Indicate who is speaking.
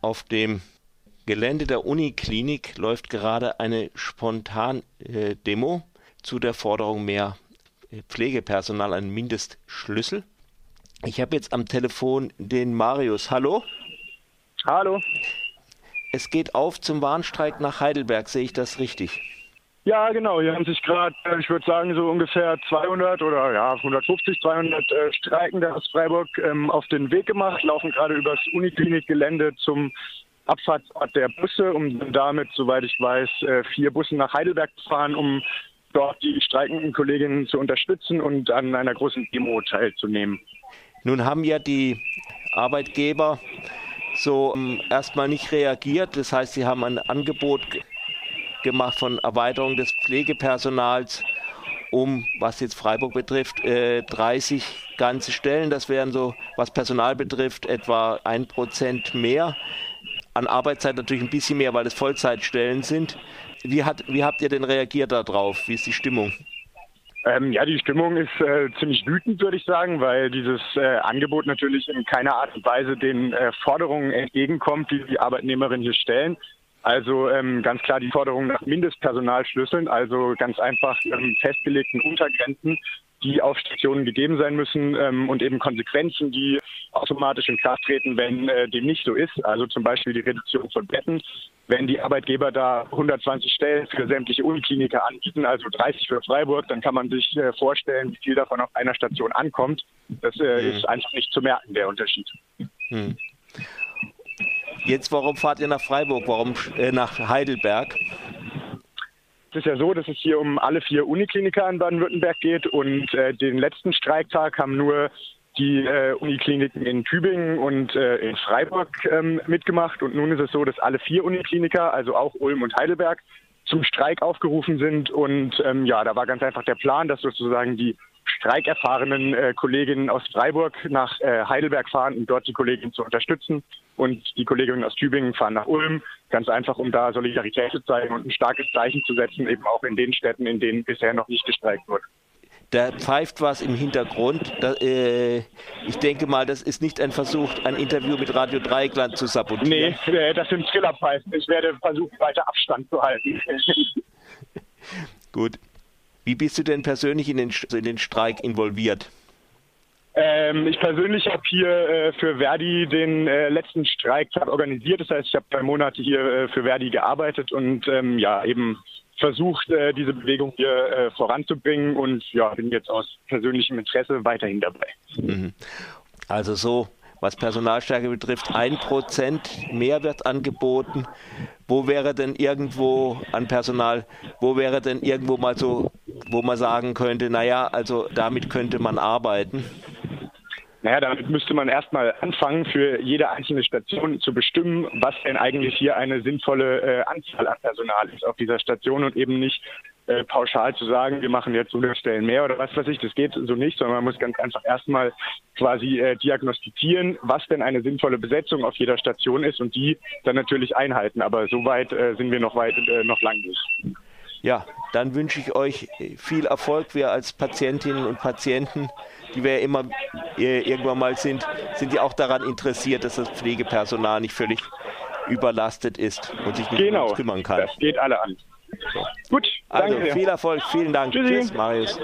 Speaker 1: Auf dem Gelände der Uniklinik läuft gerade eine Spontan-Demo äh, zu der Forderung mehr äh, Pflegepersonal, einen Mindestschlüssel. Ich habe jetzt am Telefon den Marius. Hallo?
Speaker 2: Hallo.
Speaker 1: Es geht auf zum Warnstreik nach Heidelberg, sehe ich das richtig?
Speaker 2: Ja, genau. Hier haben sich gerade, äh, ich würde sagen, so ungefähr 200 oder ja 150, 200 äh, Streikende aus Freiburg ähm, auf den Weg gemacht, laufen gerade übers Uniklinikgelände zum Abfahrtsort der Busse, um damit, soweit ich weiß, äh, vier Bussen nach Heidelberg zu fahren, um dort die streikenden Kolleginnen zu unterstützen und an einer großen Demo teilzunehmen.
Speaker 1: Nun haben ja die Arbeitgeber so ähm, erstmal nicht reagiert. Das heißt, sie haben ein Angebot gemacht von Erweiterung des Pflegepersonals um, was jetzt Freiburg betrifft, äh, 30 ganze Stellen. Das wären so, was Personal betrifft, etwa ein Prozent mehr. An Arbeitszeit natürlich ein bisschen mehr, weil es Vollzeitstellen sind. Wie, hat, wie habt ihr denn reagiert darauf? Wie ist die Stimmung?
Speaker 2: Ähm, ja, die Stimmung ist äh, ziemlich wütend, würde ich sagen, weil dieses äh, Angebot natürlich in keiner Art und Weise den äh, Forderungen entgegenkommt, die die Arbeitnehmerinnen hier stellen. Also ähm, ganz klar die Forderung nach Mindestpersonalschlüsseln, also ganz einfach ähm, festgelegten Untergrenzen, die auf Stationen gegeben sein müssen ähm, und eben Konsequenzen, die automatisch in Kraft treten, wenn äh, dem nicht so ist. Also zum Beispiel die Reduzierung von Betten. Wenn die Arbeitgeber da 120 Stellen für sämtliche Unikliniker anbieten, also 30 für Freiburg, dann kann man sich äh, vorstellen, wie viel davon auf einer Station ankommt. Das äh, hm. ist einfach nicht zu merken, der Unterschied. Hm.
Speaker 1: Jetzt, warum fahrt ihr nach Freiburg? Warum äh, nach Heidelberg?
Speaker 2: Es ist ja so, dass es hier um alle vier Unikliniker in Baden-Württemberg geht und äh, den letzten Streiktag haben nur die äh, Unikliniken in Tübingen und äh, in Freiburg ähm, mitgemacht. Und nun ist es so, dass alle vier Unikliniker, also auch Ulm und Heidelberg, zum Streik aufgerufen sind. Und ähm, ja, da war ganz einfach der Plan, dass sozusagen die streikerfahrenen äh, Kolleginnen aus Freiburg nach äh, Heidelberg fahren, um dort die Kolleginnen zu unterstützen. Und die Kolleginnen aus Tübingen fahren nach Ulm, ganz einfach, um da Solidarität zu zeigen und ein starkes Zeichen zu setzen, eben auch in den Städten, in denen bisher noch nicht gestreikt wurde.
Speaker 1: Da pfeift was im Hintergrund. Da, äh, ich denke mal, das ist nicht ein Versuch, ein Interview mit Radio Dreieckland zu sabotieren.
Speaker 2: Nee, äh, das sind Trillerpfeifen. Ich werde versuchen, weiter Abstand zu halten.
Speaker 1: Gut. Wie bist du denn persönlich in den, in den Streik involviert?
Speaker 2: Ähm, ich persönlich habe hier äh, für Verdi den äh, letzten Streik organisiert. Das heißt, ich habe drei Monate hier äh, für Verdi gearbeitet und ähm, ja eben versucht, äh, diese Bewegung hier äh, voranzubringen und ja bin jetzt aus persönlichem Interesse weiterhin dabei. Mhm.
Speaker 1: Also so was Personalstärke betrifft, ein Prozent mehr wird angeboten. Wo wäre denn irgendwo an Personal, wo wäre denn irgendwo mal so, wo man sagen könnte, naja, also damit könnte man arbeiten?
Speaker 2: Naja, damit müsste man erstmal anfangen, für jede einzelne Station zu bestimmen, was denn eigentlich hier eine sinnvolle äh, Anzahl an Personal ist auf dieser Station und eben nicht äh, pauschal zu sagen, wir machen jetzt 100 Stellen mehr oder was weiß ich. Das geht so nicht, sondern man muss ganz einfach erstmal quasi äh, diagnostizieren, was denn eine sinnvolle Besetzung auf jeder Station ist und die dann natürlich einhalten. Aber so weit äh, sind wir noch weit, äh, noch lang nicht.
Speaker 1: Ja, dann wünsche ich euch viel Erfolg. Wir als Patientinnen und Patienten, die wir ja immer äh, irgendwann mal sind, sind ja auch daran interessiert, dass das Pflegepersonal nicht völlig überlastet ist und sich nicht
Speaker 2: genau,
Speaker 1: kümmern kann.
Speaker 2: Das geht alle an.
Speaker 1: So. Gut, also viel Erfolg, vielen Dank. Tschüssi. Tschüss, Marius.